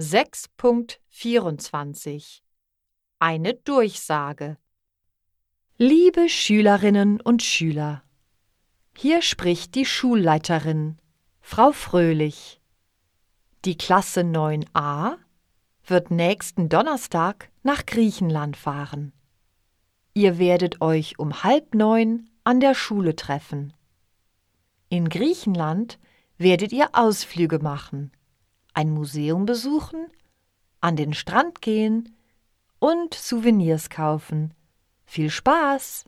6.24 Eine Durchsage Liebe Schülerinnen und Schüler, hier spricht die Schulleiterin, Frau Fröhlich. Die Klasse 9a wird nächsten Donnerstag nach Griechenland fahren. Ihr werdet euch um halb neun an der Schule treffen. In Griechenland werdet ihr Ausflüge machen ein Museum besuchen, an den Strand gehen und Souvenirs kaufen. Viel Spaß!